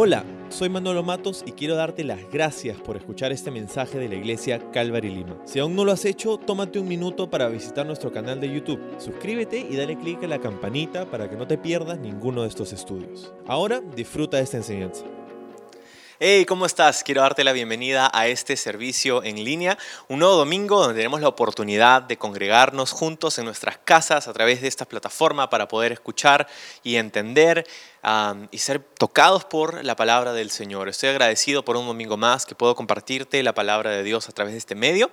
Hola, soy Manolo Matos y quiero darte las gracias por escuchar este mensaje de la iglesia Calvary Lima. Si aún no lo has hecho, tómate un minuto para visitar nuestro canal de YouTube. Suscríbete y dale clic a la campanita para que no te pierdas ninguno de estos estudios. Ahora disfruta de esta enseñanza. Hey, ¿cómo estás? Quiero darte la bienvenida a este servicio en línea, un nuevo domingo donde tenemos la oportunidad de congregarnos juntos en nuestras casas a través de esta plataforma para poder escuchar y entender y ser tocados por la palabra del Señor. Estoy agradecido por un domingo más que puedo compartirte la palabra de Dios a través de este medio.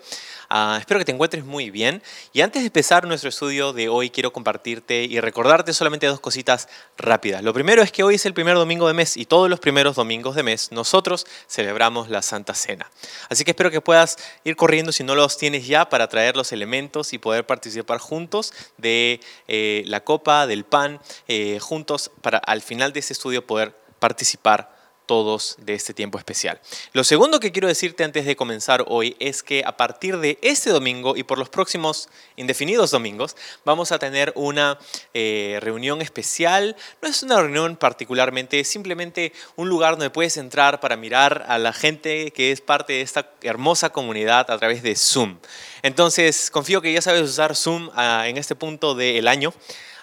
Ah, espero que te encuentres muy bien. Y antes de empezar nuestro estudio de hoy, quiero compartirte y recordarte solamente dos cositas rápidas. Lo primero es que hoy es el primer domingo de mes y todos los primeros domingos de mes nosotros celebramos la Santa Cena. Así que espero que puedas ir corriendo si no los tienes ya para traer los elementos y poder participar juntos de eh, la copa, del pan, eh, juntos para al final de este estudio poder participar todos de este tiempo especial. Lo segundo que quiero decirte antes de comenzar hoy es que a partir de este domingo y por los próximos indefinidos domingos vamos a tener una eh, reunión especial. No es una reunión particularmente, simplemente un lugar donde puedes entrar para mirar a la gente que es parte de esta hermosa comunidad a través de Zoom. Entonces, confío que ya sabes usar Zoom ah, en este punto del año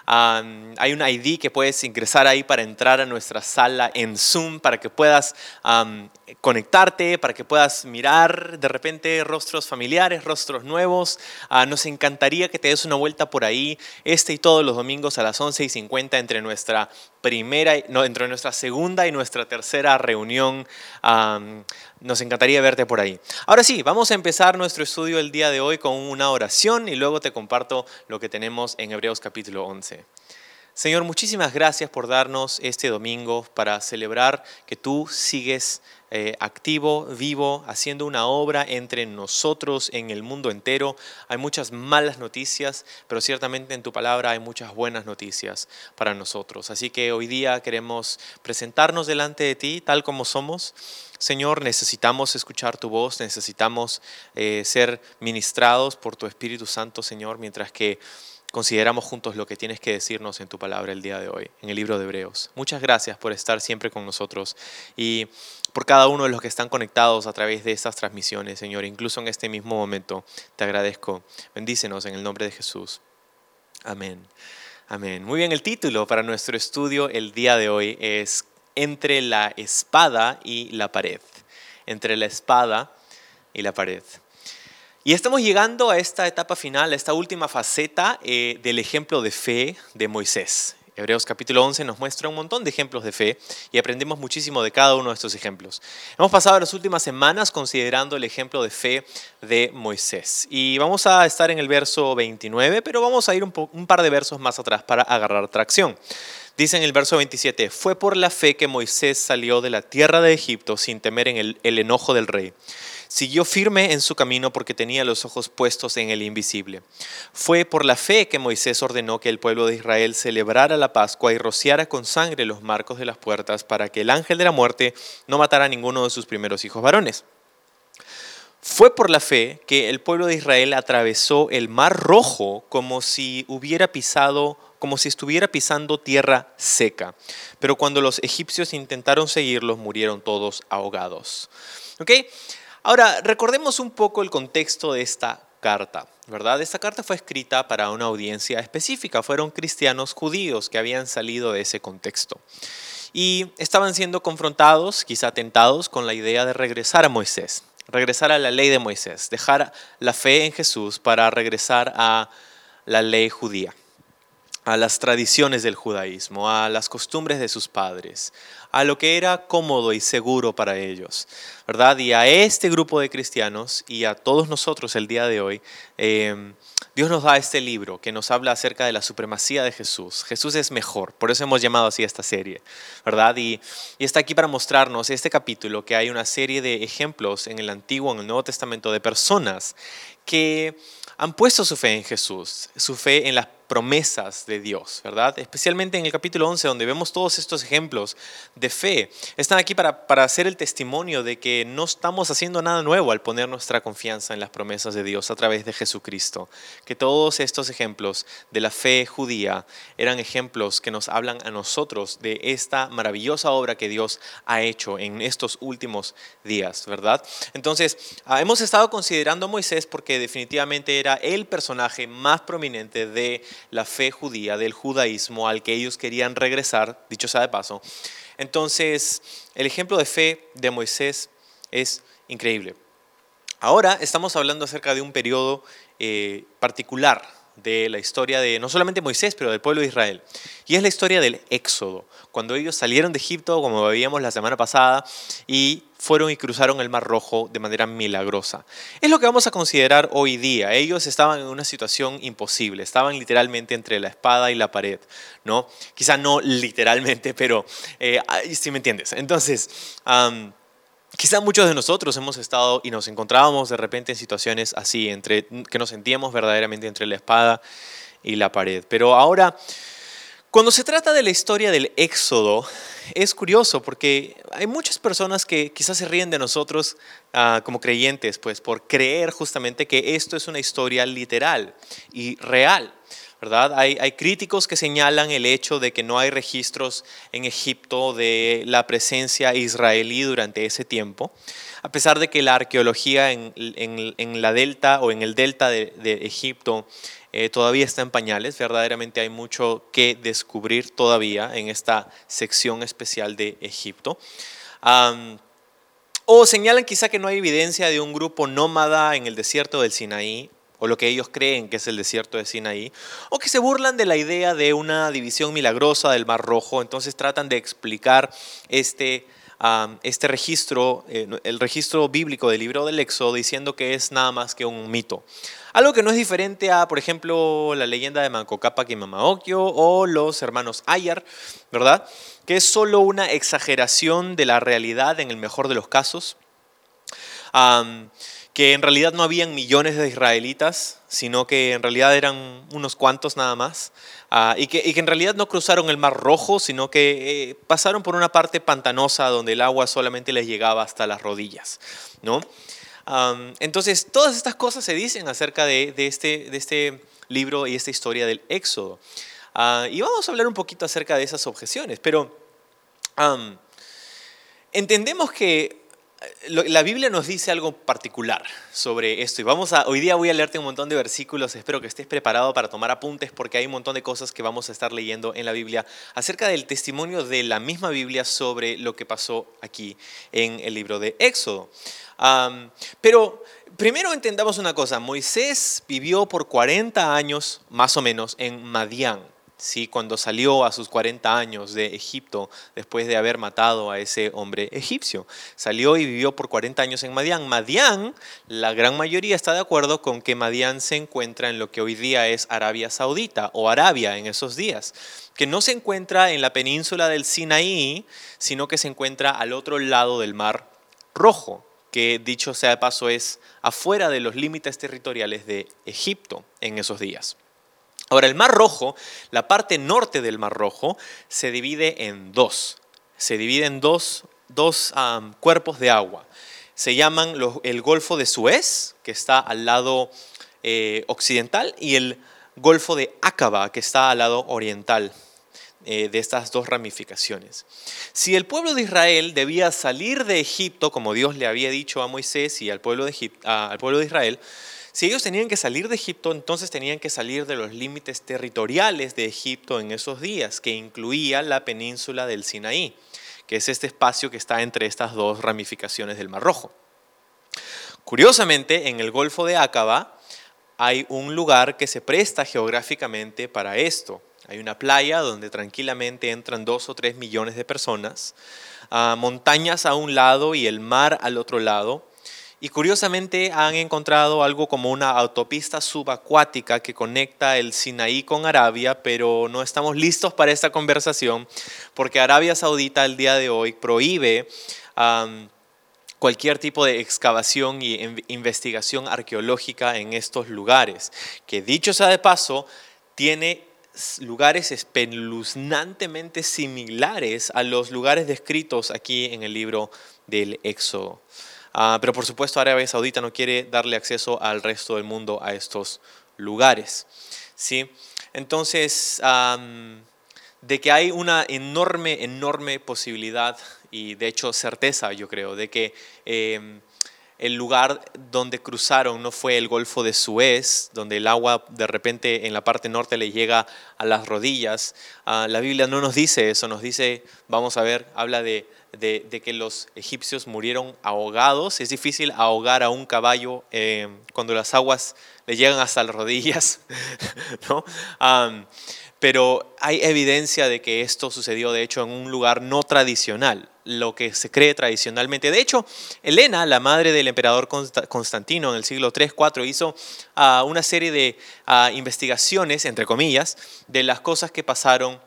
hay un ID que puedes ingresar ahí para entrar a nuestra sala en Zoom, para que puedas conectarte, para que puedas mirar de repente rostros familiares, rostros nuevos. Ah, nos encantaría que te des una vuelta por ahí este y todos los domingos a las 11 y 50 entre nuestra primera, no, entre nuestra segunda y nuestra tercera reunión. nos encantaría verte por ahí. Ahora sí, vamos a empezar nuestro estudio el día de hoy con una oración y luego te comparto lo que tenemos en Hebreos capítulo 11. Señor, muchísimas gracias por darnos este domingo para celebrar que tú sigues eh, activo, vivo, haciendo una obra entre nosotros en el mundo entero. Hay muchas malas noticias, pero ciertamente en tu palabra hay muchas buenas noticias para nosotros. Así que hoy día queremos presentarnos delante de ti tal como somos. Señor, necesitamos escuchar tu voz, necesitamos eh, ser ministrados por tu Espíritu Santo, Señor, mientras que consideramos juntos lo que tienes que decirnos en tu palabra el día de hoy, en el libro de Hebreos. Muchas gracias por estar siempre con nosotros y por cada uno de los que están conectados a través de estas transmisiones, Señor. Incluso en este mismo momento te agradezco. Bendícenos en el nombre de Jesús. Amén. Amén. Muy bien, el título para nuestro estudio el día de hoy es Entre la espada y la pared. Entre la espada y la pared. Y estamos llegando a esta etapa final, a esta última faceta eh, del ejemplo de fe de Moisés. Hebreos capítulo 11 nos muestra un montón de ejemplos de fe y aprendemos muchísimo de cada uno de estos ejemplos. Hemos pasado las últimas semanas considerando el ejemplo de fe de Moisés. Y vamos a estar en el verso 29, pero vamos a ir un, par de versos más atrás para agarrar tracción. Dice en el verso 27, fue por la fe que Moisés salió de la tierra de Egipto sin temer en el enojo del rey Siguió firme en su camino porque tenía los ojos puestos en el invisible. Fue por la fe que Moisés ordenó que el pueblo de Israel celebrara la Pascua y rociara con sangre los marcos de las puertas para que el ángel de la muerte no matara a ninguno de sus primeros hijos varones. Fue por la fe que el pueblo de Israel atravesó el mar rojo como si hubiera pisado como si estuviera pisando tierra seca. Pero cuando los egipcios intentaron seguirlos, murieron todos ahogados. ¿Okay? Ahora, recordemos un poco el contexto de esta carta, ¿verdad? Esta carta fue escrita para una audiencia específica, fueron cristianos judíos que habían salido de ese contexto. Y estaban siendo confrontados, quizá tentados, con la idea de regresar a Moisés, regresar a la ley de Moisés, dejar la fe en Jesús para regresar a la ley judía a las tradiciones del judaísmo, a las costumbres de sus padres, a lo que era cómodo y seguro para ellos, ¿verdad? Y a este grupo de cristianos y a todos nosotros el día de hoy, em, Dios nos da este libro que nos habla acerca de la supremacía de Jesús. Jesús es mejor, por eso hemos llamado así esta serie, ¿verdad? Y, y está aquí para mostrarnos este capítulo que hay una serie de ejemplos en el Antiguo, en el Nuevo Testamento de personas que han puesto su fe en Jesús, su fe en las promesas de Dios, ¿verdad? Especialmente en el capítulo 11, donde vemos todos estos ejemplos de fe. Están aquí para, para hacer el testimonio de que no estamos haciendo nada nuevo al poner nuestra confianza en las promesas de Dios a través de Jesucristo. Que todos estos ejemplos de la fe judía eran ejemplos que nos hablan a nosotros de esta maravillosa obra que Dios ha hecho en estos últimos días, ¿verdad? Entonces, ah, hemos estado considerando a Moisés porque definitivamente era el personaje más prominente de la fe judía, del judaísmo al que ellos querían regresar, dicho sea de paso. Entonces, el ejemplo de fe de Moisés es increíble. Ahora estamos hablando acerca de un periodo eh, particular de la historia de no solamente Moisés, pero del pueblo de Israel. Y es la historia del Éxodo, cuando ellos salieron de Egipto, como veíamos la semana pasada, y fueron y cruzaron el Mar Rojo de manera milagrosa. Es lo que vamos a considerar hoy día. Ellos estaban en una situación imposible, estaban literalmente entre la espada y la pared, ¿no? Quizá no literalmente, pero eh, si me entiendes. Entonces, Quizá muchos de nosotros hemos estado y nos encontrábamos de repente en situaciones así, entre, que nos sentíamos verdaderamente entre la espada y la pared. Pero ahora, cuando se trata de la historia del Éxodo, es curioso porque hay muchas personas que quizás se ríen de nosotros ah, como creyentes, pues por creer justamente que esto es una historia literal y real. Hay, críticos que señalan el hecho de que no hay registros en Egipto de la presencia israelí durante ese tiempo, a pesar de que la arqueología en, la delta o en el delta de, Egipto eh, todavía está en pañales, verdaderamente hay mucho que descubrir todavía en esta sección especial de Egipto. o señalan quizá que no hay evidencia de un grupo nómada en el desierto del Sinaí o lo que ellos creen que es el desierto de Sinaí, o que se burlan de la idea de una división milagrosa del Mar Rojo, entonces tratan de explicar este, este registro, eh, el registro bíblico del libro del Éxodo, diciendo que es nada más que un mito. Algo que no es diferente a, por ejemplo, la leyenda de Manco Cápac y Mamaokio o los hermanos Ayar, ¿verdad? Que es solo una exageración de la realidad en el mejor de los casos que en realidad no habían millones de israelitas, sino que en realidad eran unos cuantos nada más, ah, y, que, en realidad no cruzaron el Mar Rojo, sino que eh, pasaron por una parte pantanosa donde el agua solamente les llegaba hasta las rodillas. ¿no? entonces, todas estas cosas se dicen acerca de, este, de este libro y esta historia del Éxodo. Ah, y vamos a hablar un poquito acerca de esas objeciones, pero entendemos que la Biblia nos dice algo particular sobre esto y vamos a hoy día voy a leerte un montón de versículos, espero que estés preparado para tomar apuntes porque hay un montón de cosas que vamos a estar leyendo en la Biblia acerca del testimonio de la misma Biblia sobre lo que pasó aquí en el libro de Éxodo. pero primero entendamos una cosa, Moisés vivió por 40 años más o menos en Madián. ¿Sí? cuando salió a sus 40 años de Egipto después de haber matado a ese hombre egipcio. Salió y vivió por 40 años en Madián. Madián, la gran mayoría está de acuerdo con que Madián se encuentra en lo que hoy día es Arabia Saudita o Arabia en esos días, que no se encuentra en la península del Sinaí, sino que se encuentra al otro lado del Mar Rojo, que dicho sea de paso es afuera de los límites territoriales de Egipto en esos días. Ahora, el Mar Rojo, la parte norte del Mar Rojo, se divide en dos. Se divide en dos, cuerpos de agua. Se llaman el Golfo de Suez, que está al lado eh, occidental, y el Golfo de Aqaba, que está al lado oriental eh, de estas dos ramificaciones. Si el pueblo de Israel debía salir de Egipto, como Dios le había dicho a Moisés y al pueblo de, al pueblo de Israel, si ellos tenían que salir de Egipto, entonces tenían que salir de los límites territoriales de Egipto en esos días, que incluía la península del Sinaí, que es este espacio que está entre estas dos ramificaciones del Mar Rojo. Curiosamente, en el Golfo de Aqaba hay un lugar que se presta geográficamente para esto. Hay una playa donde tranquilamente entran dos o tres millones de personas, ah, montañas a un lado y el mar al otro lado, y curiosamente han encontrado algo como una autopista subacuática que conecta el Sinaí con Arabia, pero no estamos listos para esta conversación porque Arabia Saudita al día de hoy prohíbe cualquier tipo de excavación y investigación arqueológica en estos lugares. Que dicho sea de paso, tiene lugares espeluznantemente similares a los lugares descritos aquí en el libro del Éxodo. Ah, pero por supuesto Arabia Saudita no quiere darle acceso al resto del mundo a estos lugares. ¿sí? Entonces, de que hay una enorme, enorme posibilidad y de hecho certeza, yo creo, de que em, el lugar donde cruzaron no fue el Golfo de Suez, donde el agua de repente en la parte norte le llega a las rodillas. Ah, la Biblia no nos dice eso, nos dice, vamos a ver, habla de, de, que los egipcios murieron ahogados. Es difícil ahogar a un caballo em, cuando las aguas le llegan hasta las rodillas. ¿no? pero hay evidencia de que esto sucedió, de hecho, en un lugar no tradicional, lo que se cree tradicionalmente. De hecho, Elena, la madre del emperador Constantino en el siglo III-IV, hizo ah, una serie de ah, investigaciones, entre comillas, de las cosas que pasaron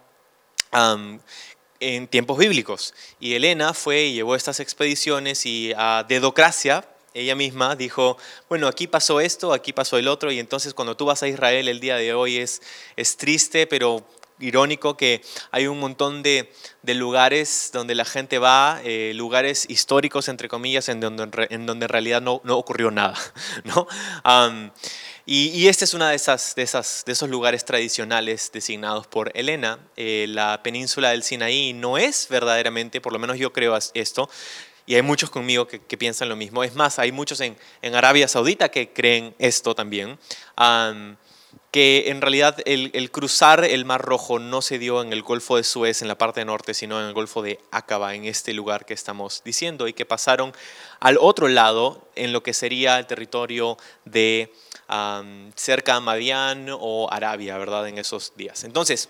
en tiempos bíblicos. Y Elena fue y llevó estas expediciones y a Dedocracia, ella misma dijo, bueno, aquí pasó esto, aquí pasó el otro, y entonces cuando tú vas a Israel el día de hoy es, es triste, pero irónico que hay un montón de, lugares donde la gente va, eh, lugares históricos, entre comillas, en donde en, donde en realidad no, no ocurrió nada. ¿no? Y, este es uno de, esas, de, esos lugares tradicionales designados por Elena. Eh, la península del Sinaí no es verdaderamente, por lo menos yo creo esto, y hay muchos conmigo que, piensan lo mismo. Es más, hay muchos en, Arabia Saudita que creen esto también. que en realidad el, cruzar el Mar Rojo no se dio en el Golfo de Suez, en la parte norte, sino en el Golfo de Aqaba, en este lugar que estamos diciendo, y que pasaron al otro lado, en lo que sería el territorio de cerca a Madián o Arabia, ¿verdad? En esos días. Entonces,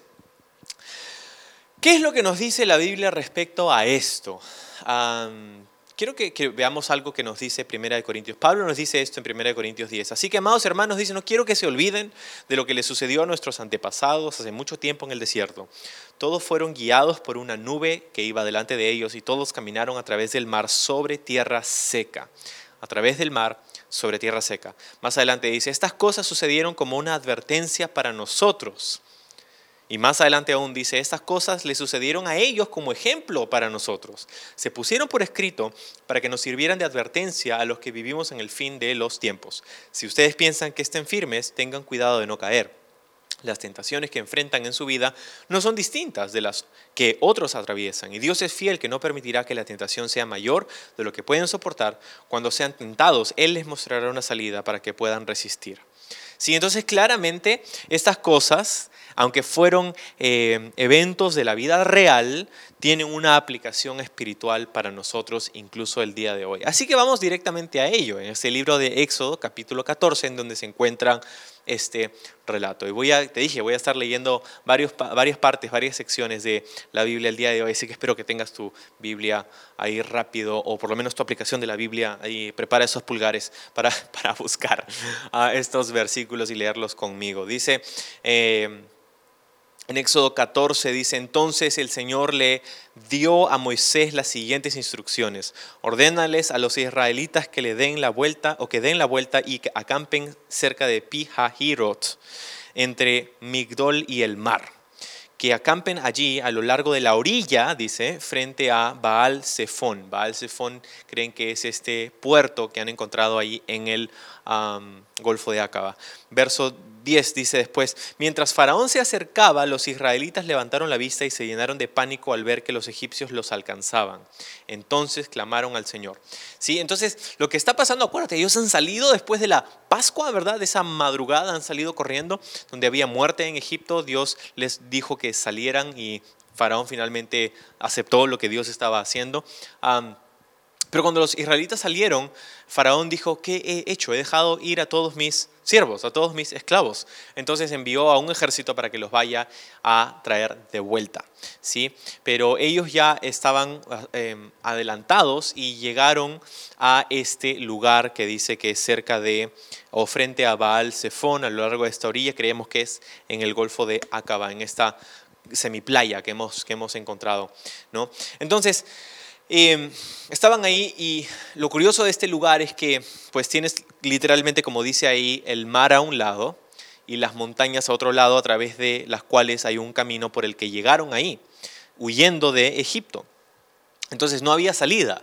¿qué es lo que nos dice la Biblia respecto a esto? quiero que, veamos algo que nos dice Primera de Corintios. Pablo nos dice esto en Primera de Corintios 10. Así que, amados hermanos, dice, no quiero que se olviden de lo que le sucedió a nuestros antepasados hace mucho tiempo en el desierto. Todos fueron guiados por una nube que iba delante de ellos y todos caminaron a través del mar sobre tierra seca. A través del mar sobre tierra seca. Más adelante dice, estas cosas sucedieron como una advertencia para nosotros y más adelante aún dice, estas cosas le sucedieron a ellos como ejemplo para nosotros. Se pusieron por escrito para que nos sirvieran de advertencia a los que vivimos en el fin de los tiempos. Si ustedes piensan que estén firmes, tengan cuidado de no caer. Las tentaciones que enfrentan en su vida no son distintas de las que otros atraviesan. Y Dios es fiel que no permitirá que la tentación sea mayor de lo que pueden soportar. Cuando sean tentados, Él les mostrará una salida para que puedan resistir. Sí, entonces claramente estas cosas aunque fueron eh, eventos de la vida real, tienen una aplicación espiritual para nosotros incluso el día de hoy. Así que vamos directamente a ello, en este libro de Éxodo, capítulo 14, en donde se encuentran este relato. Y voy a, te dije, voy a estar leyendo varias partes, varias secciones de la Biblia el día de hoy, así que espero que tengas tu Biblia ahí rápido, o por lo menos tu aplicación de la Biblia, ahí prepara esos pulgares para, para buscar estos versículos y leerlos conmigo. Dice... Eh, en Éxodo 14 dice, entonces el Señor le dio a Moisés las siguientes instrucciones. Ordénales a los israelitas que le den la vuelta o que den la vuelta y que acampen cerca de Pihahirot, entre Migdol y el mar. Que acampen allí a lo largo de la orilla, dice, frente a Baal Zephon. Baal Zephon creen que es este puerto que han encontrado ahí en el Golfo de Acaba. Verso 10 dice después, mientras Faraón se acercaba, los israelitas levantaron la vista y se llenaron de pánico al ver que los egipcios los alcanzaban. Entonces clamaron al Señor. ¿Sí? Entonces, lo que está pasando, acuérdate, ellos han salido después de la Pascua, ¿verdad? De esa madrugada han salido corriendo, donde había muerte en Egipto, Dios les dijo que salieran y Faraón finalmente aceptó lo que Dios estaba haciendo. Pero cuando los israelitas salieron, Faraón dijo, ¿qué he hecho? He dejado ir a todos mis siervos, a todos mis esclavos. Entonces envió a un ejército para que los vaya a traer de vuelta. ¿sí? Pero ellos ya estaban em, adelantados y llegaron a este lugar que dice que es cerca de o frente a Baal Zephon, a lo largo de esta orilla, creemos que es en el Golfo de Acaba, en esta semiplaya que hemos, que hemos encontrado. ¿no? Entonces, em, estaban ahí y lo curioso de este lugar es que pues tienes literalmente, como dice ahí, el mar a un lado y las montañas a otro lado a través de las cuales hay un camino por el que llegaron ahí, huyendo de Egipto. Entonces no había salida,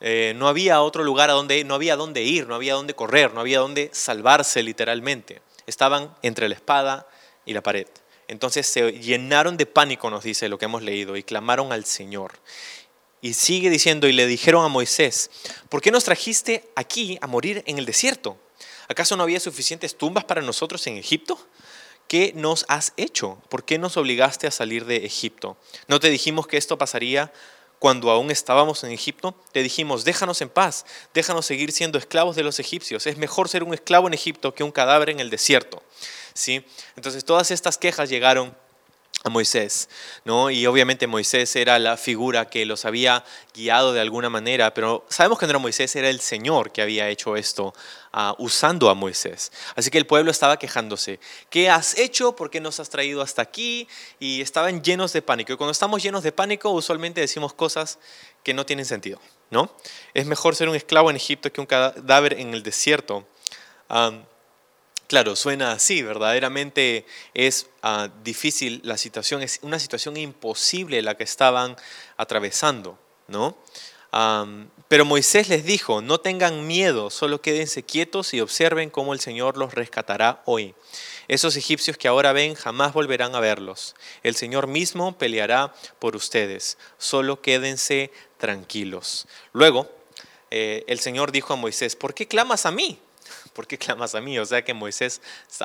eh, no había otro lugar a donde, no había dónde ir, no había dónde correr, no había dónde salvarse literalmente. Estaban entre la espada y la pared. Entonces se llenaron de pánico, nos dice lo que hemos leído, y clamaron al Señor. Y sigue diciendo, y le dijeron a Moisés, ¿por qué nos trajiste aquí a morir en el desierto? ¿Acaso no había suficientes tumbas para nosotros en Egipto? ¿Qué nos has hecho? ¿Por qué nos obligaste a salir de Egipto? ¿No te dijimos que esto pasaría cuando aún estábamos en Egipto? Te dijimos, déjanos en paz, déjanos seguir siendo esclavos de los egipcios. Es mejor ser un esclavo en Egipto que un cadáver en el desierto. ¿Sí? Entonces todas estas quejas llegaron a Moisés, ¿no? Y obviamente Moisés era la figura que los había guiado de alguna manera, pero sabemos que no era Moisés, era el Señor que había hecho esto ah, usando a Moisés. Así que el pueblo estaba quejándose, ¿qué has hecho? ¿Por qué nos has traído hasta aquí? Y estaban llenos de pánico. Y cuando estamos llenos de pánico, usualmente decimos cosas que no tienen sentido, ¿no? Es mejor ser un esclavo en Egipto que un cadáver en el desierto. Claro, suena así, verdaderamente es ah, difícil la situación, es una situación imposible la que estaban atravesando, ¿no? pero Moisés les dijo, no tengan miedo, solo quédense quietos y observen cómo el Señor los rescatará hoy. Esos egipcios que ahora ven jamás volverán a verlos. El Señor mismo peleará por ustedes, solo quédense tranquilos. Luego, eh, el Señor dijo a Moisés, ¿por qué clamas a mí? ¿por qué clamas a mí? O sea que Moisés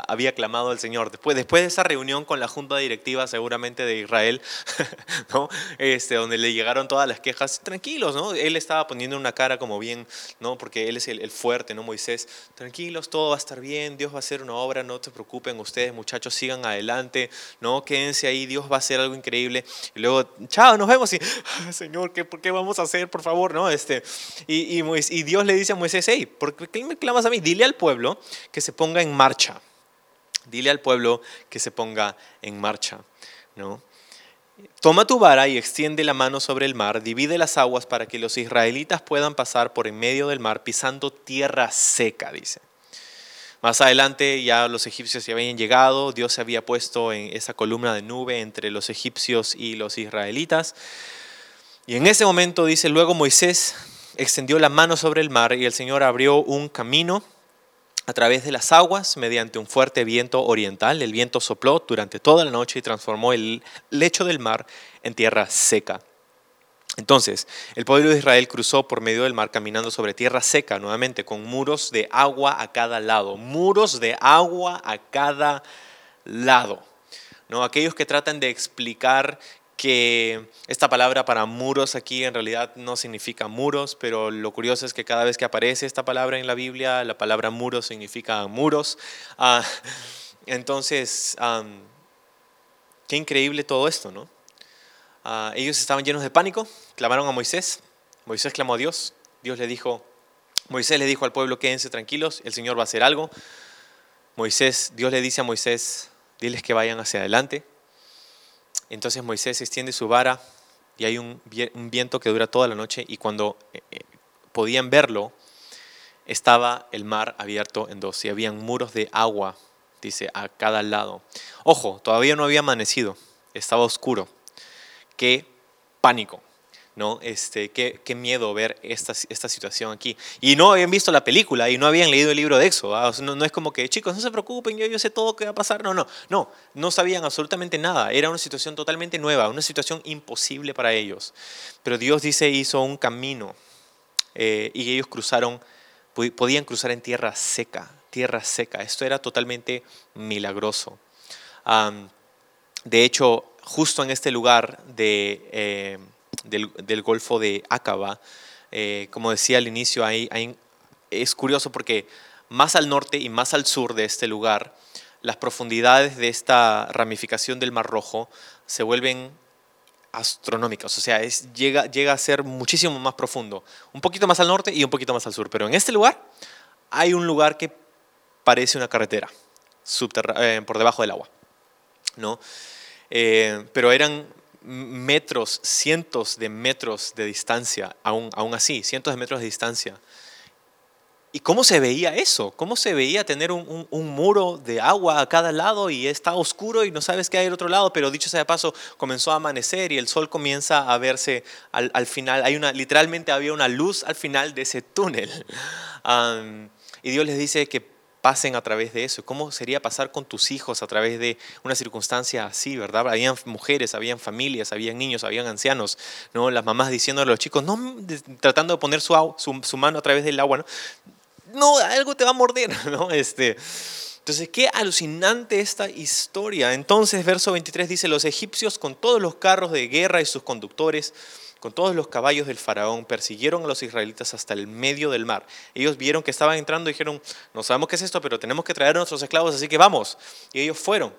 había clamado al Señor. Después, después de esa reunión con la junta directiva seguramente de Israel, ¿no? este, donde le llegaron todas las quejas, tranquilos, ¿no? Él estaba poniendo una cara como bien, ¿no? porque él es el, fuerte, ¿no? Moisés, tranquilos, todo va a estar bien, Dios va a hacer una obra, no se preocupen ustedes, muchachos, sigan adelante, ¿no? Quédense ahí, Dios va a hacer algo increíble. Y luego, chao, nos vemos y, ah, Señor, ¿qué, ¿por qué vamos a hacer, por favor? ¿no? Este, y, y, y Dios le dice a Moisés, hey, ¿por qué me clamas a mí? Dile pueblo que se ponga en marcha. Dile al pueblo que se ponga en marcha. ¿no? Toma tu vara y extiende la mano sobre el mar, divide las aguas para que los israelitas puedan pasar por en medio del mar pisando tierra seca, dice. Más adelante ya los egipcios ya habían llegado, Dios se había puesto en esa columna de nube entre los egipcios y los israelitas. Y en ese momento dice, luego Moisés extendió la mano sobre el mar y el Señor abrió un camino a través de las aguas mediante un fuerte viento oriental. El viento sopló durante toda la noche y transformó el lecho del mar en tierra seca. Entonces, el pueblo de Israel cruzó por medio del mar caminando sobre tierra seca, nuevamente con muros de agua a cada lado, muros de agua a cada lado. ¿No? Aquellos que tratan de explicar que esta palabra para muros aquí en realidad no significa muros, pero lo curioso es que cada vez que aparece esta palabra en la Biblia, la palabra muros significa muros. Ah, entonces, qué increíble todo esto, ¿no? Ah, ellos estaban llenos de pánico, clamaron a Moisés, Moisés clamó a Dios, Dios le dijo, Moisés le dijo al pueblo, quédense tranquilos, el Señor va a hacer algo. Moisés, Dios le dice a Moisés, diles que vayan hacia adelante, entonces Moisés extiende su vara y hay un, viento que dura toda la noche y cuando eh, eh, podían verlo, estaba el mar abierto en dos y habían muros de agua, dice, a cada lado. Ojo, todavía no había amanecido, estaba oscuro. Qué pánico. ¿No? Este, qué, qué miedo ver esta, esta, situación aquí. Y no habían visto la película y no habían leído el libro de Éxodo. ¿ah? no, no, es como que, chicos, no se preocupen, yo, yo sé todo que va a pasar. No, no, no, no sabían absolutamente nada. Era una situación totalmente nueva, una situación imposible para ellos. Pero Dios dice, hizo un camino eh, y ellos cruzaron, podían cruzar en tierra seca, tierra seca. Esto era totalmente milagroso. de hecho, justo en este lugar de... Eh, del, Golfo de Aqaba. Eh, como decía al inicio, es curioso porque más al norte y más al sur de este lugar, las profundidades de esta ramificación del Mar Rojo se vuelven astronómicas, o sea, llega, llega a ser muchísimo más profundo, un poquito más al norte y un poquito más al sur, pero en este lugar hay un lugar que parece una carretera eh, por debajo del agua, ¿no? Eh, pero eran metros, cientos de metros de distancia, aún, aún así, cientos de metros de distancia. ¿Y cómo se veía eso? ¿Cómo se veía tener un, muro de agua a cada lado y está oscuro y no sabes qué hay al otro lado? Pero dicho sea de paso, comenzó a amanecer y el sol comienza a verse al, final. Hay una, literalmente había una luz al final de ese túnel. y Dios les dice que pasen a través de eso. ¿Cómo sería pasar con tus hijos a través de una circunstancia así, verdad? Habían mujeres, habían familias, habían niños, habían ancianos, ¿no? Las mamás diciendo a los chicos, no, tratando de poner su, su, mano a través del agua, ¿no? no, algo te va a morder, ¿no? Este, entonces, qué alucinante esta historia. Entonces, verso 23 dice, los egipcios con todos los carros de guerra y sus conductores, con todos los caballos del faraón, persiguieron a los israelitas hasta el medio del mar. Ellos vieron que estaban entrando y dijeron, no sabemos qué es esto, pero tenemos que traer a nuestros esclavos, así que vamos. Y ellos fueron.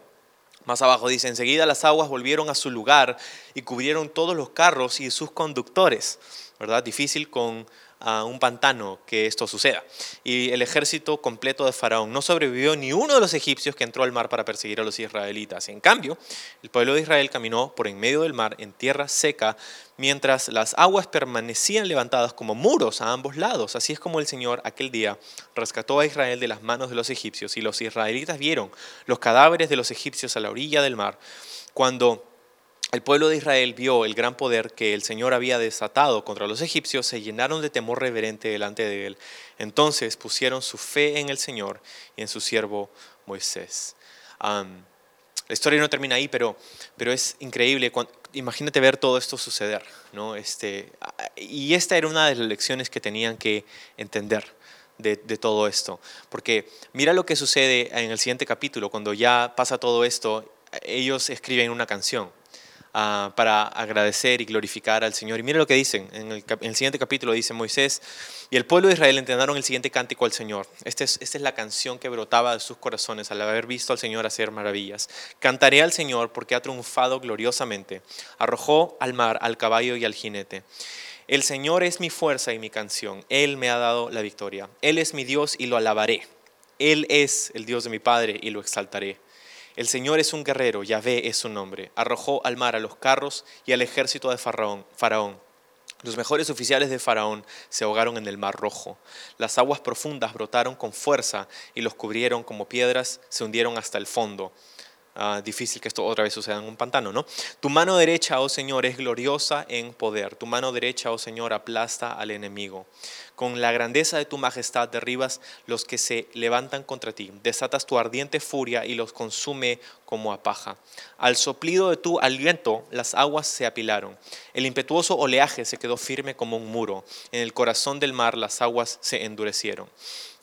Más abajo dice, enseguida las aguas volvieron a su lugar y cubrieron todos los carros y sus conductores. ¿Verdad? Difícil con a un pantano que esto suceda. Y el ejército completo de Faraón no sobrevivió ni uno de los egipcios que entró al mar para perseguir a los israelitas. En cambio, el pueblo de Israel caminó por en medio del mar en tierra seca, mientras las aguas permanecían levantadas como muros a ambos lados. Así es como el Señor aquel día rescató a Israel de las manos de los egipcios y los israelitas vieron los cadáveres de los egipcios a la orilla del mar. Cuando el pueblo de Israel vio el gran poder que el Señor había desatado contra los egipcios, se llenaron de temor reverente delante de él. Entonces pusieron su fe en el Señor y en su siervo Moisés. la historia no termina ahí, pero, pero es increíble. imagínate ver todo esto suceder. ¿no? Este, y esta era una de las lecciones que tenían que entender. De, de, todo esto. Porque mira lo que sucede en el siguiente capítulo, cuando ya pasa todo esto, ellos escriben una canción. Ah, para agradecer y glorificar al Señor. Y mire lo que dicen, en el, siguiente capítulo dice Moisés, y el pueblo de Israel entendaron el siguiente cántico al Señor. Esta es, esta es la canción que brotaba de sus corazones al haber visto al Señor hacer maravillas. Cantaré al Señor porque ha triunfado gloriosamente. Arrojó al mar, al caballo y al jinete. El Señor es mi fuerza y mi canción. Él me ha dado la victoria. Él es mi Dios y lo alabaré. Él es el Dios de mi Padre y lo exaltaré. El Señor es un guerrero, Yahvé es su nombre. Arrojó al mar a los carros y al ejército de Faraón. Los mejores oficiales de Faraón se ahogaron en el mar rojo. Las aguas profundas brotaron con fuerza y los cubrieron como piedras, se hundieron hasta el fondo. Ah, difícil que esto otra vez suceda en un pantano, ¿no? Tu mano derecha, oh Señor, es gloriosa en poder. Tu mano derecha, oh Señor, aplasta al enemigo. Con la grandeza de tu majestad derribas los que se levantan contra ti. Desatas tu ardiente furia y los consume como a paja. Al soplido de tu aliento las aguas se apilaron. El impetuoso oleaje se quedó firme como un muro. En el corazón del mar las aguas se endurecieron.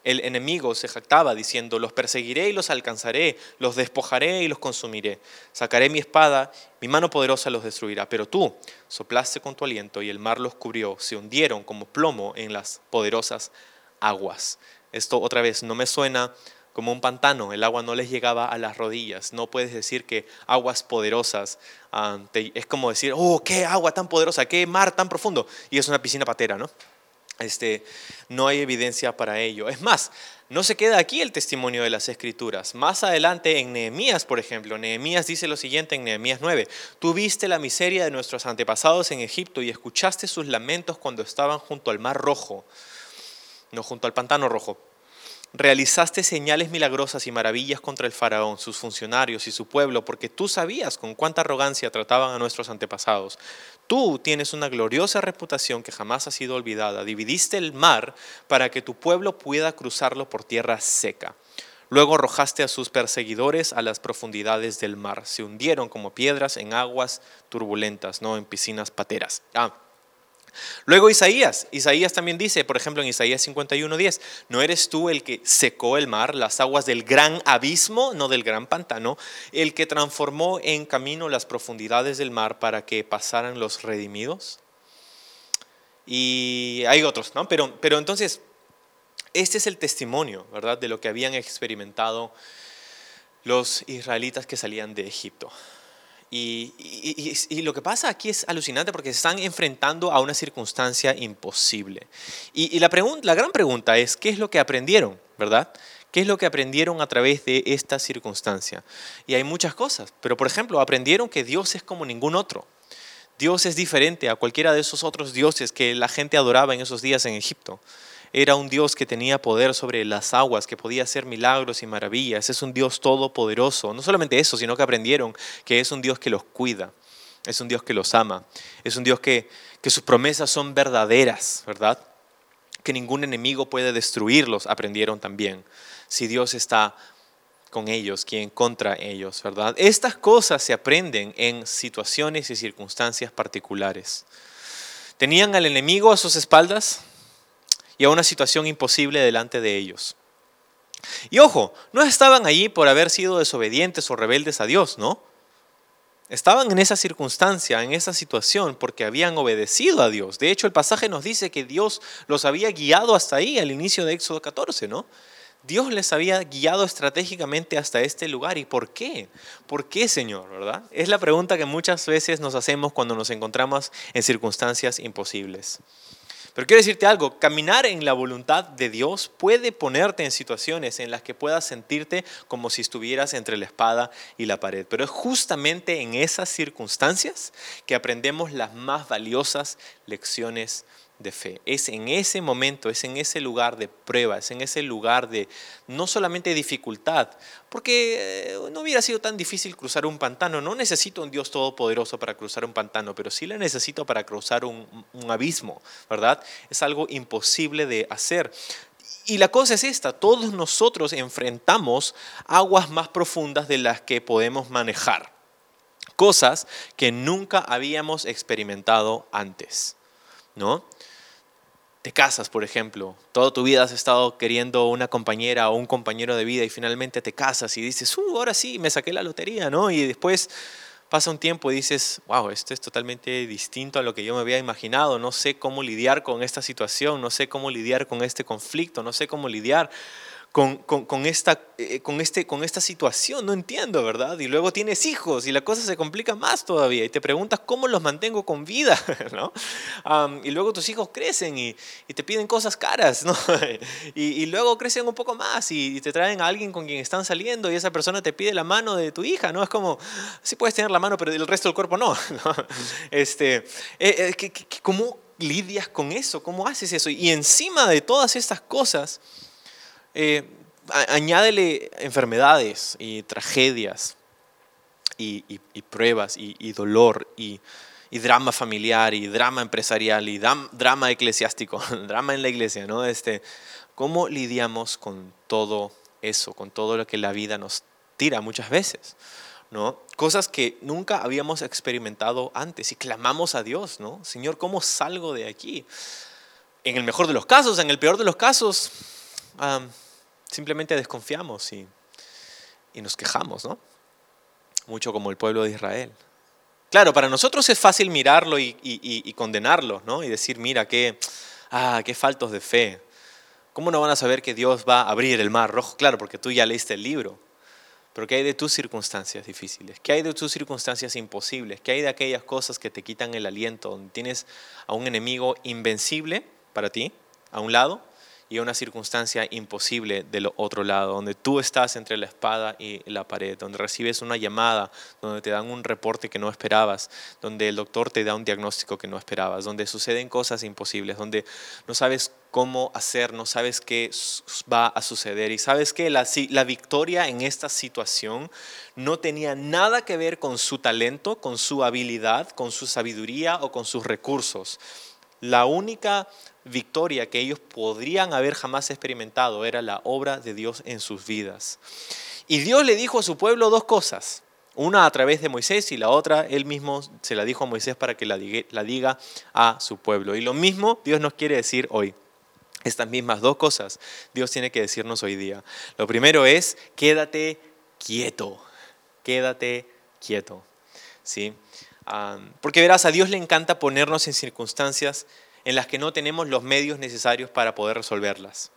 El enemigo se jactaba diciendo, los perseguiré y los alcanzaré, los despojaré y los consumiré. Sacaré mi espada, mi mano poderosa los destruirá. Pero tú soplaste con tu aliento y el mar los cubrió, se hundieron como plomo en las poderosas aguas. Esto otra vez no me suena como un pantano, el agua no les llegaba a las rodillas. No puedes decir que aguas poderosas, ah, es como decir, oh, qué agua tan poderosa, qué mar tan profundo. Y es una piscina patera, ¿no? Este, no hay evidencia para ello. Es más, no se queda aquí el testimonio de las escrituras. Más adelante en Nehemías, por ejemplo, Nehemías dice lo siguiente en Nehemías 9, tú viste la miseria de nuestros antepasados en Egipto y escuchaste sus lamentos cuando estaban junto al mar rojo, no junto al pantano rojo. Realizaste señales milagrosas y maravillas contra el faraón, sus funcionarios y su pueblo, porque tú sabías con cuánta arrogancia trataban a nuestros antepasados. Tú tienes una gloriosa reputación que jamás ha sido olvidada. Dividiste el mar para que tu pueblo pueda cruzarlo por tierra seca. Luego arrojaste a sus perseguidores a las profundidades del mar. Se hundieron como piedras en aguas turbulentas, no en piscinas pateras. Ah, Luego Isaías, Isaías también dice, por ejemplo en Isaías 51:10, ¿no eres tú el que secó el mar, las aguas del gran abismo, no del gran pantano, el que transformó en camino las profundidades del mar para que pasaran los redimidos? Y hay otros, ¿no? Pero, pero entonces, este es el testimonio, ¿verdad?, de lo que habían experimentado los israelitas que salían de Egipto. Y, lo que pasa aquí es alucinante porque se están enfrentando a una circunstancia imposible. Y, la, la gran pregunta es, ¿qué es lo que aprendieron? ¿Verdad? ¿Qué es lo que aprendieron a través de esta circunstancia? Y hay muchas cosas, pero por ejemplo, aprendieron que Dios es como ningún otro. Dios es diferente a cualquiera de esos otros dioses que la gente adoraba en esos días en Egipto. Era un Dios que tenía poder sobre las aguas, que podía hacer milagros y maravillas. Es un Dios todopoderoso. No solamente eso, sino que aprendieron que es un Dios que los cuida, es un Dios que los ama, es un Dios que, que sus promesas son verdaderas, ¿verdad? Que ningún enemigo puede destruirlos, aprendieron también. Si Dios está con ellos, quien contra ellos, ¿verdad? Estas cosas se aprenden en situaciones y circunstancias particulares. Tenían al enemigo a sus espaldas y a una situación imposible delante de ellos. Y ojo, no estaban allí por haber sido desobedientes o rebeldes a Dios, ¿no? Estaban en esa circunstancia, en esa situación, porque habían obedecido a Dios. De hecho, el pasaje nos dice que Dios los había guiado hasta ahí, al inicio de Éxodo 14, ¿no? Dios les había guiado estratégicamente hasta este lugar. ¿Y por qué? ¿Por qué, Señor? ¿Verdad? Es la pregunta que muchas veces nos hacemos cuando nos encontramos en circunstancias imposibles. Pero quiero decirte algo, caminar en la voluntad de Dios puede ponerte en situaciones en las que puedas sentirte como si estuvieras entre la espada y la pared. Pero es justamente en esas circunstancias que aprendemos las más valiosas lecciones de fe. Es en ese momento, es en ese lugar de prueba, es en ese lugar de no solamente dificultad, porque eh, no hubiera sido tan difícil cruzar un pantano. No necesito un Dios todopoderoso para cruzar un pantano, pero sí le necesito para cruzar un, un abismo, ¿verdad? Es algo imposible de hacer. Y la cosa es esta, todos nosotros enfrentamos aguas más profundas de las que podemos manejar, cosas que nunca habíamos experimentado antes, ¿no? Te casas, por ejemplo, toda tu vida has estado queriendo una compañera o un compañero de vida y finalmente te casas y dices, uh, ahora sí, me saqué la lotería, ¿no? Y después pasa un tiempo y dices, wow, esto es totalmente distinto a lo que yo me había imaginado, no sé cómo lidiar con esta situación, no sé cómo lidiar con este conflicto, no sé cómo lidiar con, esta, eh, con, este, con esta situación, no entiendo, ¿verdad? Y luego tienes hijos y la cosa se complica más todavía y te preguntas cómo los mantengo con vida, ¿no? y luego tus hijos crecen y, te piden cosas caras, ¿no? y, luego crecen un poco más y, te traen a alguien con quien están saliendo y esa persona te pide la mano de tu hija, ¿no? Es como, sí puedes tener la mano, pero el resto del cuerpo no, ¿no? Este, eh, eh, ¿Cómo lidias con eso? ¿Cómo haces eso? Y encima de todas estas cosas, eh, añádele enfermedades y tragedias y, pruebas y, dolor y, drama familiar y drama empresarial y drama eclesiástico, drama en la iglesia, ¿no? Este, ¿Cómo lidiamos con todo eso, con todo lo que la vida nos tira muchas veces? ¿no? Cosas que nunca habíamos experimentado antes y clamamos a Dios, ¿no? Señor, ¿cómo salgo de aquí? En el mejor de los casos, en el peor de los casos, simplemente desconfiamos y, nos quejamos, ¿no? Mucho como el pueblo de Israel. Claro, para nosotros es fácil mirarlo y, condenarlo, ¿no? Y decir, mira, qué, ah, qué faltos de fe. ¿Cómo no van a saber que Dios va a abrir el mar rojo? Claro, porque tú ya leíste el libro. Pero ¿qué hay de tus circunstancias difíciles? ¿Qué hay de tus circunstancias imposibles? ¿Qué hay de aquellas cosas que te quitan el aliento? Donde tienes a un enemigo invencible para ti, a un lado, y una circunstancia imposible del otro lado, donde tú estás entre la espada y la pared, donde recibes una llamada, donde te dan un reporte que no esperabas, donde el doctor te da un diagnóstico que no esperabas, donde suceden cosas imposibles, donde no sabes cómo hacer, no sabes qué va a suceder. Y sabes que la, la victoria en esta situación no tenía nada que ver con su talento, con su habilidad, con su sabiduría o con sus recursos. La única victoria que ellos podrían haber jamás experimentado era la obra de Dios en sus vidas. Y Dios le dijo a su pueblo dos cosas. Una a través de Moisés y la otra él mismo se la dijo a Moisés para que la diga, a su pueblo. Y lo mismo Dios nos quiere decir hoy. Estas mismas dos cosas Dios tiene que decirnos hoy día. Lo primero es, quédate quieto, quédate quieto. ¿sí? Ah, porque verás, a Dios le encanta ponernos en circunstancias en las que no tenemos los medios necesarios para poder resolverlas.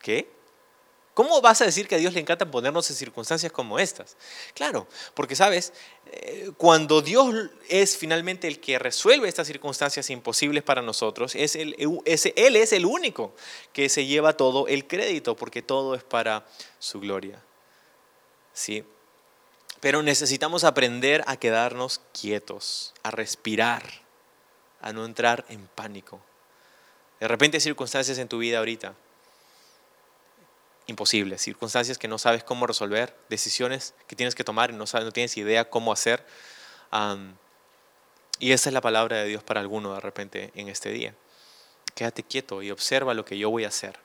¿Qué? ¿Cómo vas a decir que a Dios le encanta ponernos en circunstancias como estas? Claro, porque sabes, eh, cuando Dios es finalmente el que resuelve estas circunstancias imposibles para nosotros, es Él es el único que se lleva todo el crédito, porque todo es para su gloria. ¿Sí? Pero necesitamos aprender a quedarnos quietos, a respirar a no entrar en pánico. De repente circunstancias en tu vida ahorita imposibles, circunstancias que no sabes cómo resolver, decisiones que tienes que tomar y no, sabes, no tienes idea cómo hacer. y esa es la palabra de Dios para alguno de repente en este día. Quédate quieto y observa lo que yo voy a hacer.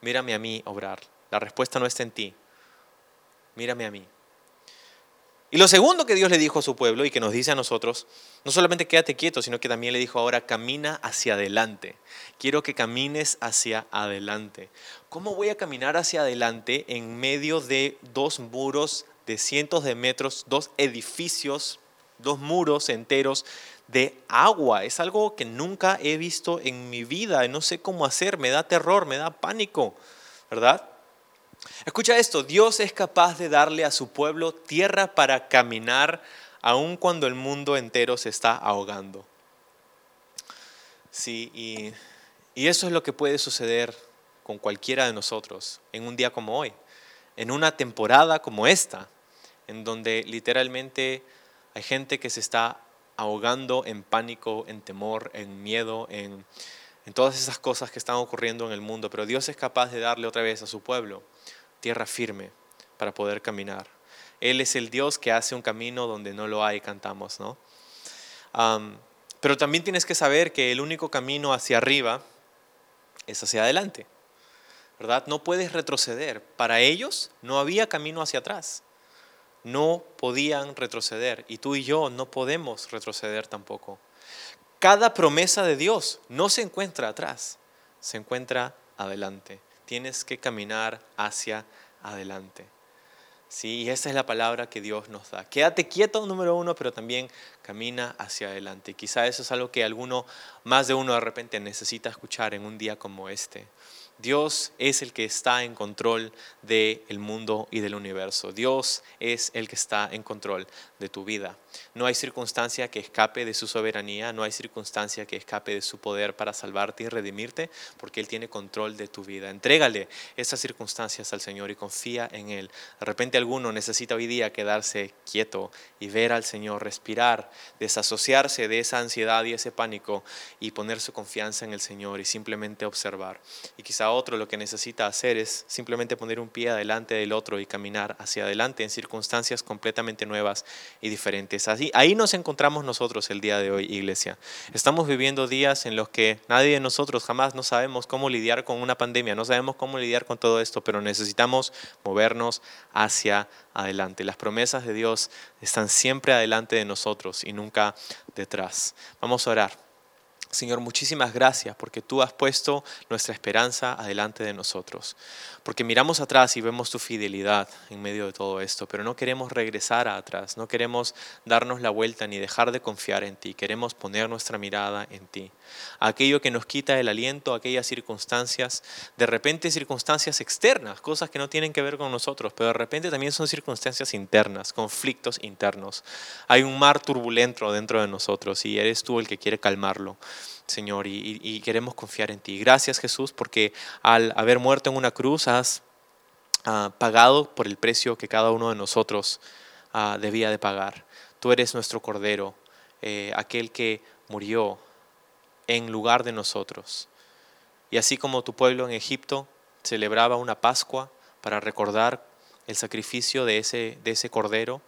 Mírame a mí obrar. La respuesta no está en ti. Mírame a mí. Y lo segundo que Dios le dijo a su pueblo y que nos dice a nosotros, no solamente quédate quieto, sino que también le dijo ahora, camina hacia adelante. Quiero que camines hacia adelante. ¿Cómo voy a caminar hacia adelante en medio de dos muros de cientos de metros, dos edificios, dos muros enteros de agua? Es algo que nunca he visto en mi vida, no sé cómo hacer, me da terror, me da pánico, ¿verdad? Escucha esto, Dios es capaz de darle a su pueblo tierra para caminar aun cuando el mundo entero se está ahogando. Sí, y, eso es lo que puede suceder con cualquiera de nosotros en un día como hoy, en una temporada como esta, en donde literalmente hay gente que se está ahogando en pánico, en temor, en miedo, en, en todas esas cosas que están ocurriendo en el mundo, pero Dios es capaz de darle otra vez a su pueblo tierra firme para poder caminar. Él es el Dios que hace un camino donde no lo hay, cantamos, ¿no? pero también tienes que saber que el único camino hacia arriba es hacia adelante, ¿verdad? No puedes retroceder. Para ellos no había camino hacia atrás. No podían retroceder y tú y yo no podemos retroceder tampoco. Cada promesa de Dios no se encuentra atrás, se encuentra adelante tienes que caminar hacia adelante. ¿Sí? Y esa es la palabra que Dios nos da. Quédate quieto, número uno, pero también camina hacia adelante. Quizá eso es algo que alguno, más de uno de repente necesita escuchar en un día como este. Dios es el que está en control del mundo y del universo. Dios es el que está en control de tu vida. No hay circunstancia que escape de su soberanía, no hay circunstancia que escape de su poder para salvarte y redimirte, porque Él tiene control de tu vida. Entrégale esas circunstancias al Señor y confía en Él. De repente alguno necesita hoy día quedarse quieto y ver al Señor, respirar, desasociarse de esa ansiedad y ese pánico y poner su confianza en el Señor y simplemente observar. Y quizá otro lo que necesita hacer es simplemente poner un pie adelante del otro y caminar hacia adelante en circunstancias completamente nuevas y diferentes. Así, ahí nos encontramos nosotros el día de hoy, iglesia. Estamos viviendo días en los que nadie de nosotros jamás no sabemos cómo lidiar con una pandemia, no sabemos cómo lidiar con todo esto, pero necesitamos movernos hacia adelante. Las promesas de Dios están siempre adelante de nosotros y nunca detrás. Vamos a orar. Señor, muchísimas gracias porque tú has puesto nuestra esperanza adelante de nosotros. Porque miramos atrás y vemos tu fidelidad en medio de todo esto, pero no queremos regresar atrás, no queremos darnos la vuelta ni dejar de confiar en ti, queremos poner nuestra mirada en ti. Aquello que nos quita el aliento, aquellas circunstancias, de repente circunstancias externas, cosas que no tienen que ver con nosotros, pero de repente también son circunstancias internas, conflictos internos. Hay un mar turbulento dentro de nosotros y eres tú el que quiere calmarlo. Señor, y, queremos confiar en ti. Gracias Jesús, porque al haber muerto en una cruz has ah, pagado por el precio que cada uno de nosotros ah, debía de pagar. Tú eres nuestro Cordero, eh, aquel que murió en lugar de nosotros. Y así como tu pueblo en Egipto celebraba una Pascua para recordar el sacrificio de ese, de ese Cordero,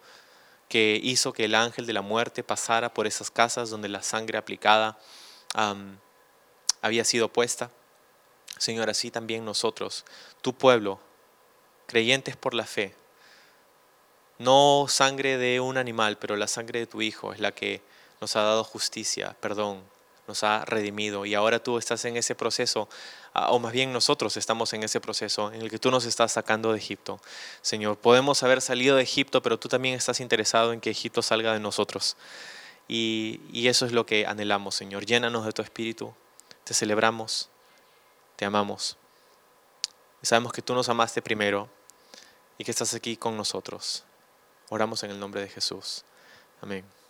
que hizo que el ángel de la muerte pasara por esas casas donde la sangre aplicada había sido puesta. Señor, así también nosotros, tu pueblo, creyentes por la fe, no sangre de un animal, pero la sangre de tu Hijo es la que nos ha dado justicia, perdón, nos ha redimido. Y ahora tú estás en ese proceso, ah, o más bien nosotros estamos en ese proceso en el que tú nos estás sacando de Egipto. Señor, podemos haber salido de Egipto, pero tú también estás interesado en que Egipto salga de nosotros. Y, eso es lo que anhelamos, Señor. Llénanos de tu espíritu. Te celebramos. Te amamos. Y sabemos que tú nos amaste primero y que estás aquí con nosotros. Oramos en el nombre de Jesús. Amén.